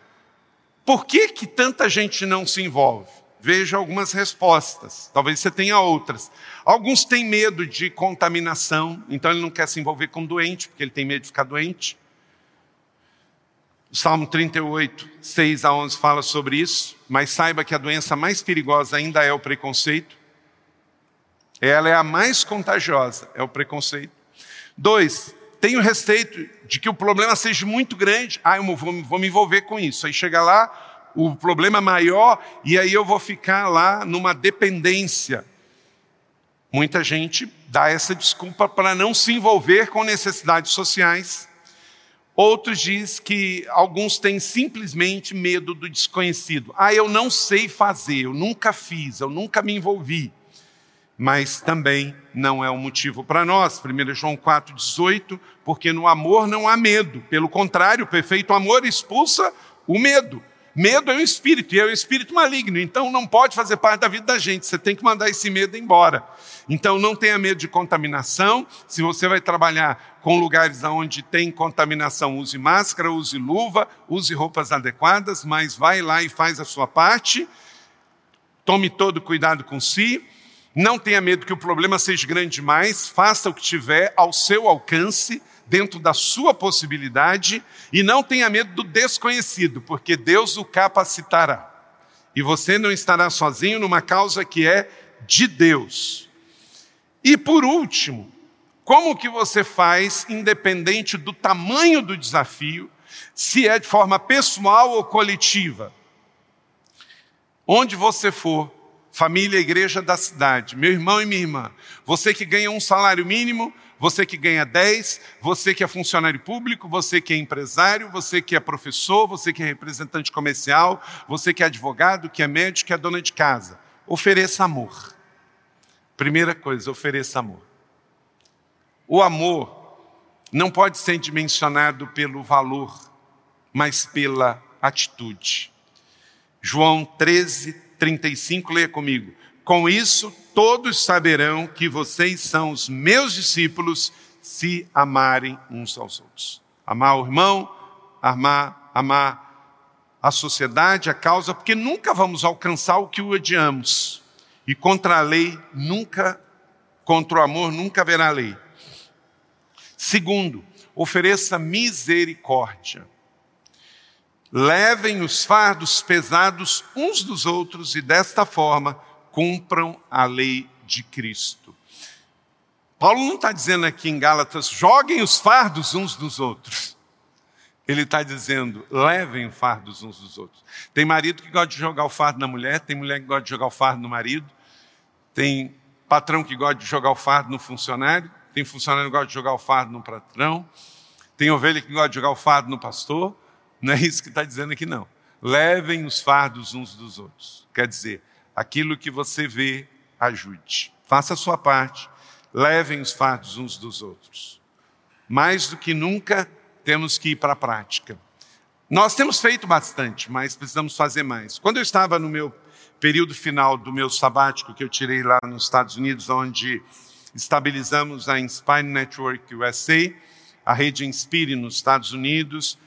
por que, que tanta gente não se envolve? Veja algumas respostas, talvez você tenha outras. Alguns têm medo de contaminação, então ele não quer se envolver com doente, porque ele tem medo de ficar doente. O Salmo 38, 6 a 11 fala sobre isso, mas saiba que a doença mais perigosa ainda é o preconceito. Ela é a mais contagiosa, é o preconceito. Dois, tenho receio de que o problema seja muito grande. Ah, eu vou, vou me envolver com isso. Aí chega lá, o problema maior e aí eu vou ficar lá numa dependência. Muita gente dá essa desculpa para não se envolver com necessidades sociais. Outros diz que alguns têm simplesmente medo do desconhecido. Ah, eu não sei fazer, eu nunca fiz, eu nunca me envolvi. Mas também não é um motivo para nós. 1 João 4,18, porque no amor não há medo. Pelo contrário, o perfeito amor expulsa o medo. Medo é um espírito, e é um espírito maligno, então não pode fazer parte da vida da gente, você tem que mandar esse medo embora. Então não tenha medo de contaminação, se você vai trabalhar com lugares onde tem contaminação, use máscara, use luva, use roupas adequadas, mas vai lá e faz a sua parte, tome todo cuidado com si, não tenha medo que o problema seja grande demais, faça o que tiver ao seu alcance, dentro da sua possibilidade e não tenha medo do desconhecido, porque Deus o capacitará. E você não estará sozinho numa causa que é de Deus. E por último, como que você faz, independente do tamanho do desafio, se é de forma pessoal ou coletiva? Onde você for, família, igreja da cidade, meu irmão e minha irmã, você que ganha um salário mínimo, você que ganha 10, você que é funcionário público, você que é empresário, você que é professor, você que é representante comercial, você que é advogado, que é médico, que é dona de casa. Ofereça amor. Primeira coisa, ofereça amor. O amor não pode ser dimensionado pelo valor, mas pela atitude. João 13, 35, leia comigo. Com isso, todos saberão que vocês são os meus discípulos se amarem uns aos outros. Amar o irmão, amar, amar a sociedade, a causa, porque nunca vamos alcançar o que odiamos. E contra a lei, nunca, contra o amor, nunca haverá lei. Segundo, ofereça misericórdia. Levem os fardos pesados uns dos outros e desta forma cumpram a lei de Cristo. Paulo não está dizendo aqui em Gálatas, joguem os fardos uns dos outros. Ele está dizendo, levem fardos uns dos outros. Tem marido que gosta de jogar o fardo na mulher, tem mulher que gosta de jogar o fardo no marido, tem patrão que gosta de jogar o fardo no funcionário, tem funcionário que gosta de jogar o fardo no patrão, tem ovelha que gosta de jogar o fardo no pastor. Não é isso que está dizendo aqui, não. Levem os fardos uns dos outros. Quer dizer, aquilo que você vê, ajude. Faça a sua parte, levem os fardos uns dos outros. Mais do que nunca, temos que ir para a prática. Nós temos feito bastante, mas precisamos fazer mais. Quando eu estava no meu período final do meu sabático, que eu tirei lá nos Estados Unidos, onde estabilizamos a Inspire Network USA, a rede Inspire nos Estados Unidos,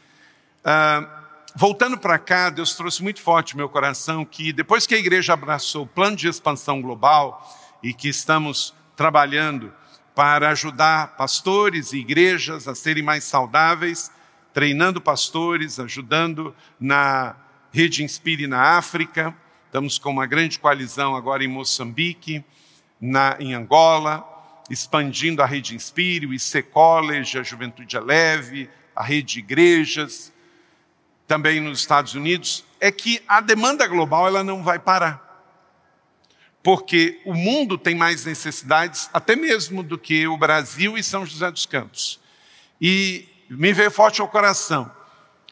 uh, voltando para cá, Deus trouxe muito forte no meu coração que depois que a igreja abraçou o plano de expansão global e que estamos trabalhando para ajudar pastores e igrejas a serem mais saudáveis, treinando pastores, ajudando na rede Inspire na África. Estamos com uma grande coalizão agora em Moçambique, na, em Angola, expandindo a rede Inspire, o IC College, a Juventude é Leve, a rede de igrejas, também nos Estados Unidos, é que a demanda global ela não vai parar. Porque o mundo tem mais necessidades, até mesmo do que o Brasil e São José dos Campos. E me veio forte ao coração.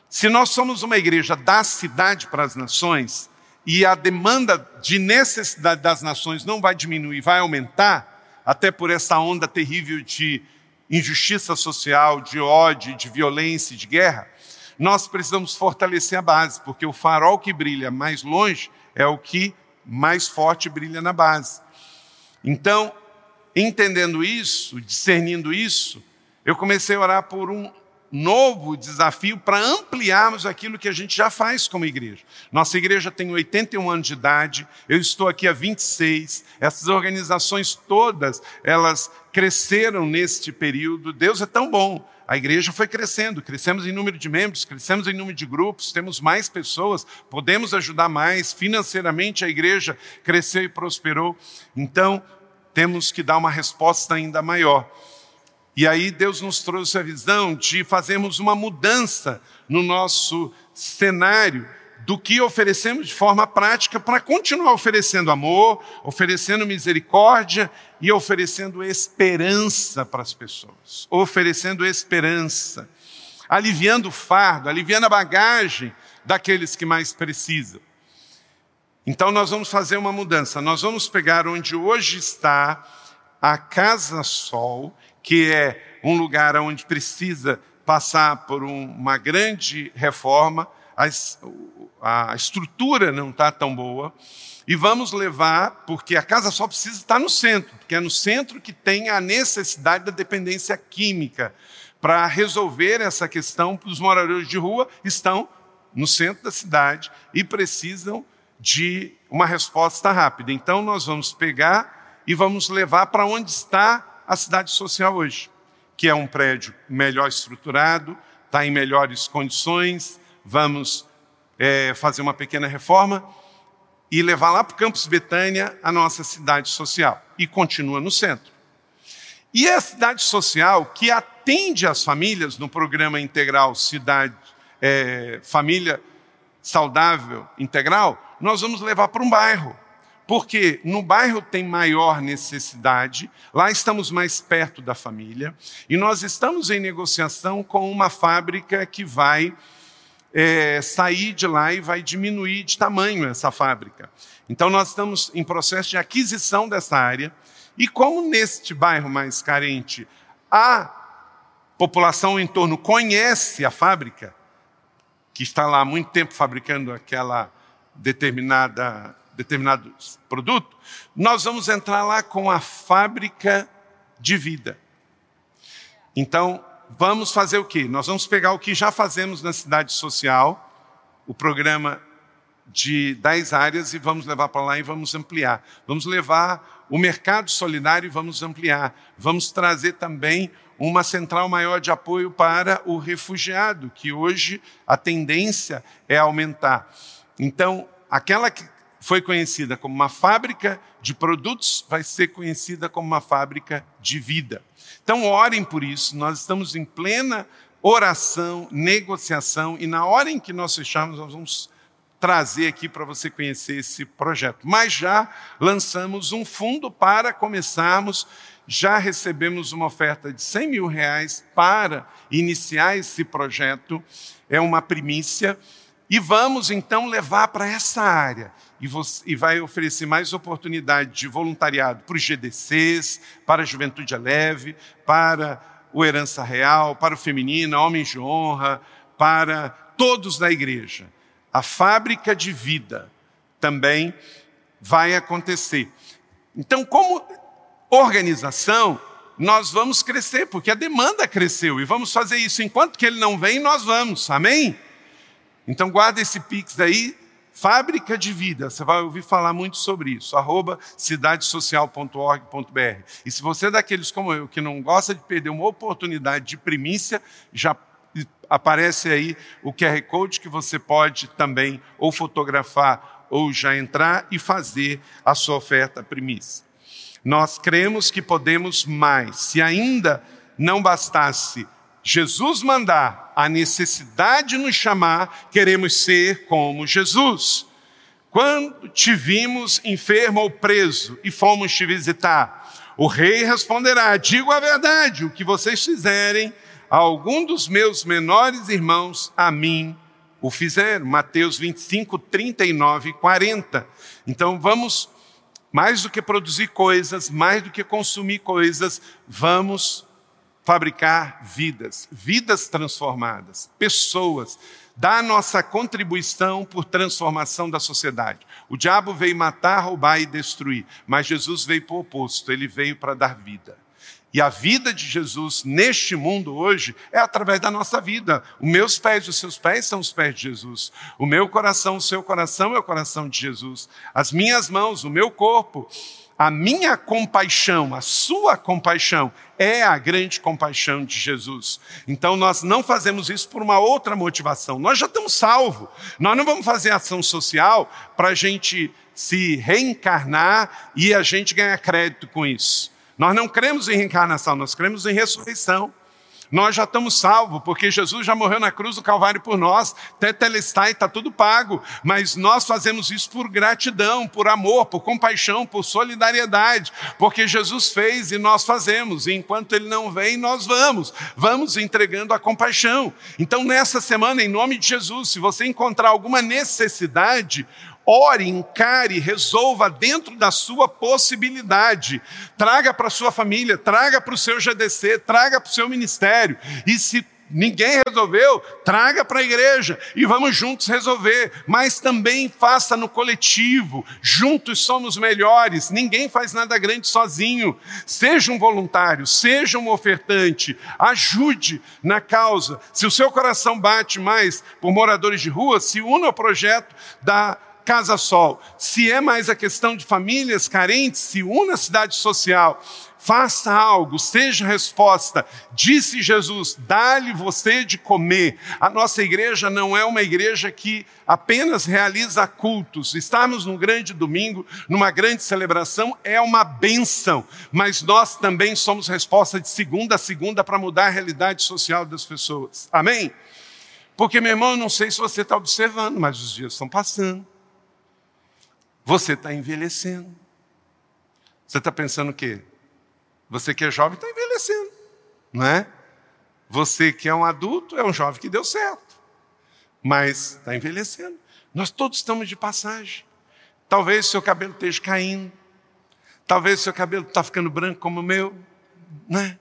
Se nós somos uma igreja da cidade para as nações, e a demanda de necessidade das nações não vai diminuir, vai aumentar, até por essa onda terrível de injustiça social, de ódio, de violência, de guerra, nós precisamos fortalecer a base, porque o farol que brilha mais longe é o que mais forte brilha na base. Então, entendendo isso, discernindo isso, eu comecei a orar por um novo desafio para ampliarmos aquilo que a gente já faz como igreja. Nossa igreja tem 81 anos de idade, eu estou aqui há 26. Essas organizações todas, elas cresceram neste período. Deus é tão bom. A igreja foi crescendo, crescemos em número de membros, crescemos em número de grupos, temos mais pessoas, podemos ajudar mais. Financeiramente a igreja cresceu e prosperou. Então, temos que dar uma resposta ainda maior. E aí Deus nos trouxe a visão de fazermos uma mudança no nosso cenário do que oferecemos de forma prática para continuar oferecendo amor, oferecendo misericórdia e oferecendo esperança para as pessoas. Oferecendo esperança, aliviando o fardo, aliviando a bagagem daqueles que mais precisam. Então nós vamos fazer uma mudança. Nós vamos pegar onde hoje está a Casa Sol que é um lugar onde precisa passar por um, uma grande reforma, a, estrutura não está tão boa, e vamos levar, porque a casa só precisa estar no centro, porque é no centro que tem a necessidade da dependência química. Para resolver essa questão, os moradores de rua estão no centro da cidade e precisam de uma resposta rápida. Então, nós vamos pegar e vamos levar para onde está a cidade social hoje, que é um prédio melhor estruturado, está em melhores condições, vamos é, fazer uma pequena reforma e levar lá para o Campus Betânia a nossa cidade social. E continua no centro. E a cidade social que atende as famílias no programa integral Cidade é, Família Saudável Integral, nós vamos levar para um bairro porque no bairro tem maior necessidade, lá estamos mais perto da família, e nós estamos em negociação com uma fábrica que vai é, sair de lá e vai diminuir de tamanho essa fábrica. Então, nós estamos em processo de aquisição dessa área, e como neste bairro mais carente a população em torno conhece a fábrica, que está lá há muito tempo fabricando aquela determinada determinado produto, nós vamos entrar lá com a fábrica de vida. Então, vamos fazer o quê? Nós vamos pegar o que já fazemos na cidade social, o programa de 10 áreas, e vamos levar para lá e vamos ampliar. Vamos levar o mercado solidário e vamos ampliar. Vamos trazer também uma central maior de apoio para o refugiado, que hoje a tendência é aumentar. Então, aquela foi conhecida como uma fábrica de produtos, vai ser conhecida como uma fábrica de vida. Então, orem por isso, nós estamos em plena oração, negociação, e na hora em que nós fecharmos, nós vamos trazer aqui para você conhecer esse projeto. Mas já lançamos um fundo para começarmos, já recebemos uma oferta de 100 mil reais para iniciar esse projeto, é uma primícia, e vamos então levar para essa área e, você, e vai oferecer mais oportunidade de voluntariado para os GDCs, para a Juventude Leve, para o Herança Real, para o Feminino, Homens de Honra, para todos da igreja. A fábrica de vida também vai acontecer. Então, como organização, nós vamos crescer, porque a demanda cresceu e vamos fazer isso. Enquanto que ele não vem, nós vamos. Amém? Então, guarda esse pix aí, Fábrica de vida, você vai ouvir falar muito sobre isso, arroba cidadesocial.org.br. E se você é daqueles como eu, que não gosta de perder uma oportunidade de primícia, já aparece aí o QR Code que você pode também ou fotografar ou já entrar e fazer a sua oferta primícia. Nós cremos que podemos mais. Se ainda não bastasse Jesus mandar, a necessidade nos chamar, queremos ser como Jesus. Quando te vimos enfermo ou preso e fomos te visitar, o rei responderá: Digo a verdade, o que vocês fizerem a algum dos meus menores irmãos, a mim o fizeram. Mateus 25, 39 e 40. Então vamos, mais do que produzir coisas, mais do que consumir coisas, vamos fabricar vidas, vidas transformadas, pessoas, dar nossa contribuição por transformação da sociedade. O diabo veio matar, roubar e destruir, mas Jesus veio para o oposto, ele veio para dar vida. E a vida de Jesus neste mundo hoje é através da nossa vida. Os meus pés, os seus pés são os pés de Jesus. O meu coração, o seu coração é o coração de Jesus. As minhas mãos, o meu corpo, a minha compaixão, a sua compaixão é a grande compaixão de Jesus. Então nós não fazemos isso por uma outra motivação. Nós já estamos salvos. Nós não vamos fazer ação social para a gente se reencarnar e a gente ganhar crédito com isso. Nós não cremos em reencarnação, nós cremos em ressurreição. Nós já estamos salvos, porque Jesus já morreu na cruz do Calvário por nós, tetelestai, está tudo pago. Mas nós fazemos isso por gratidão, por amor, por compaixão, por solidariedade, porque Jesus fez e nós fazemos. E enquanto Ele não vem, nós vamos, vamos entregando a compaixão. Então, nessa semana, em nome de Jesus, se você encontrar alguma necessidade, Ore, encare, resolva dentro da sua possibilidade. Traga para a sua família, traga para o seu GDC, traga para o seu ministério. E se ninguém resolveu, traga para a igreja e vamos juntos resolver. Mas também faça no coletivo. Juntos somos melhores. Ninguém faz nada grande sozinho. Seja um voluntário, seja um ofertante. Ajude na causa. Se o seu coração bate mais por moradores de rua, se una ao projeto da Casa Sol. Se é mais a questão de famílias carentes, se una a cidade social. Faça algo, seja resposta. Disse Jesus: dá-lhe você de comer. A nossa igreja não é uma igreja que apenas realiza cultos. Estarmos num grande domingo, numa grande celebração, é uma benção. Mas nós também somos resposta de segunda a segunda para mudar a realidade social das pessoas. Amém? Porque, meu irmão, eu não sei se você está observando, mas os dias estão passando. Você está envelhecendo. Você está pensando o quê? Você que é jovem está envelhecendo, não é? Você que é um adulto é um jovem que deu certo, mas está envelhecendo. Nós todos estamos de passagem. Talvez seu cabelo esteja caindo, talvez seu cabelo está ficando branco como o meu, né?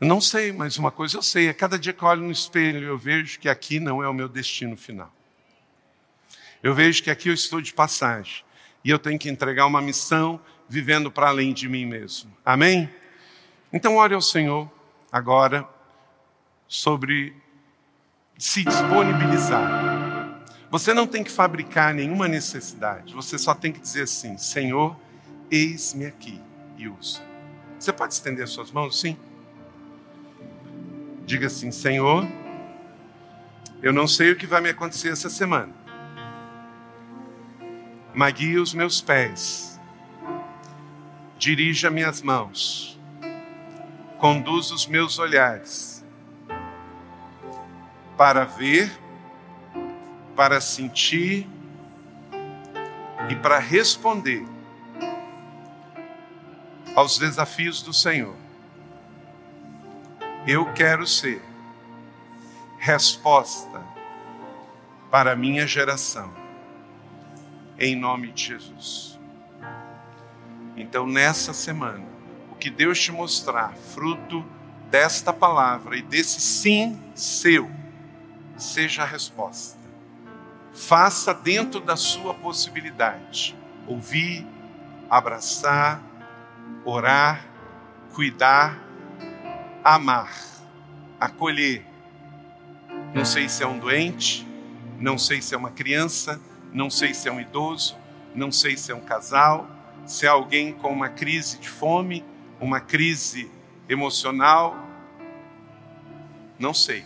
Eu não sei, mas uma coisa eu sei: a cada dia que eu olho no espelho, eu vejo que aqui não é o meu destino final. Eu vejo que aqui eu estou de passagem e eu tenho que entregar uma missão vivendo para além de mim mesmo. Amém? Então, ore ao Senhor agora sobre se disponibilizar. Você não tem que fabricar nenhuma necessidade, você só tem que dizer assim: Senhor, eis-me aqui e usa. Você pode estender suas mãos assim? Diga assim: Senhor, eu não sei o que vai me acontecer essa semana maguia os meus pés, dirija minhas mãos, conduz os meus olhares. Para ver, para sentir e para responder aos desafios do Senhor. Eu quero ser resposta para a minha geração em nome de Jesus. Então, nessa semana, o que Deus te mostrar, fruto desta palavra e desse sim seu, seja a resposta. Faça dentro da sua possibilidade. Ouvir, abraçar, orar, cuidar, amar, acolher. Não sei se é um doente, não sei se é uma criança, não sei se é um idoso, não sei se é um casal, se é alguém com uma crise de fome, uma crise emocional. Não sei,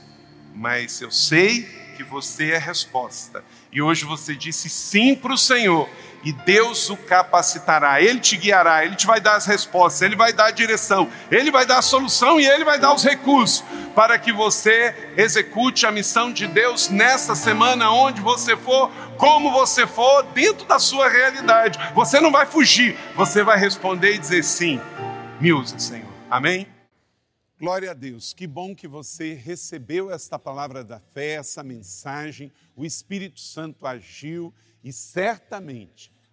mas eu sei que você é a resposta. E hoje você disse sim para o Senhor, e Deus o capacitará, Ele te guiará, Ele te vai dar as respostas, Ele vai dar a direção, Ele vai dar a solução e Ele vai dar os recursos para que você execute a missão de Deus nessa semana, onde você for, como você for, dentro da sua realidade. Você não vai fugir, você vai responder e dizer sim. Me usa, Senhor. Amém? Glória a Deus, que bom que você recebeu esta palavra da fé, essa mensagem, o Espírito Santo agiu e certamente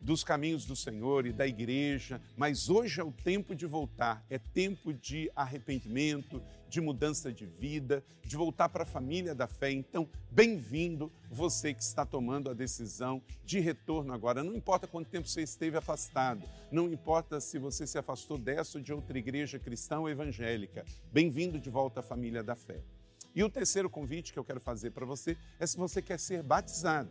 dos caminhos do Senhor e da igreja, mas hoje é o tempo de voltar, é tempo de arrependimento, de mudança de vida, de voltar para a família da fé. Então, bem-vindo você que está tomando a decisão de retorno agora. Não importa quanto tempo você esteve afastado, não importa se você se afastou dessa ou de outra igreja cristã ou evangélica. Bem-vindo de volta à família da fé. E o terceiro convite que eu quero fazer para você é se você quer ser batizado.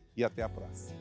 e até a próxima.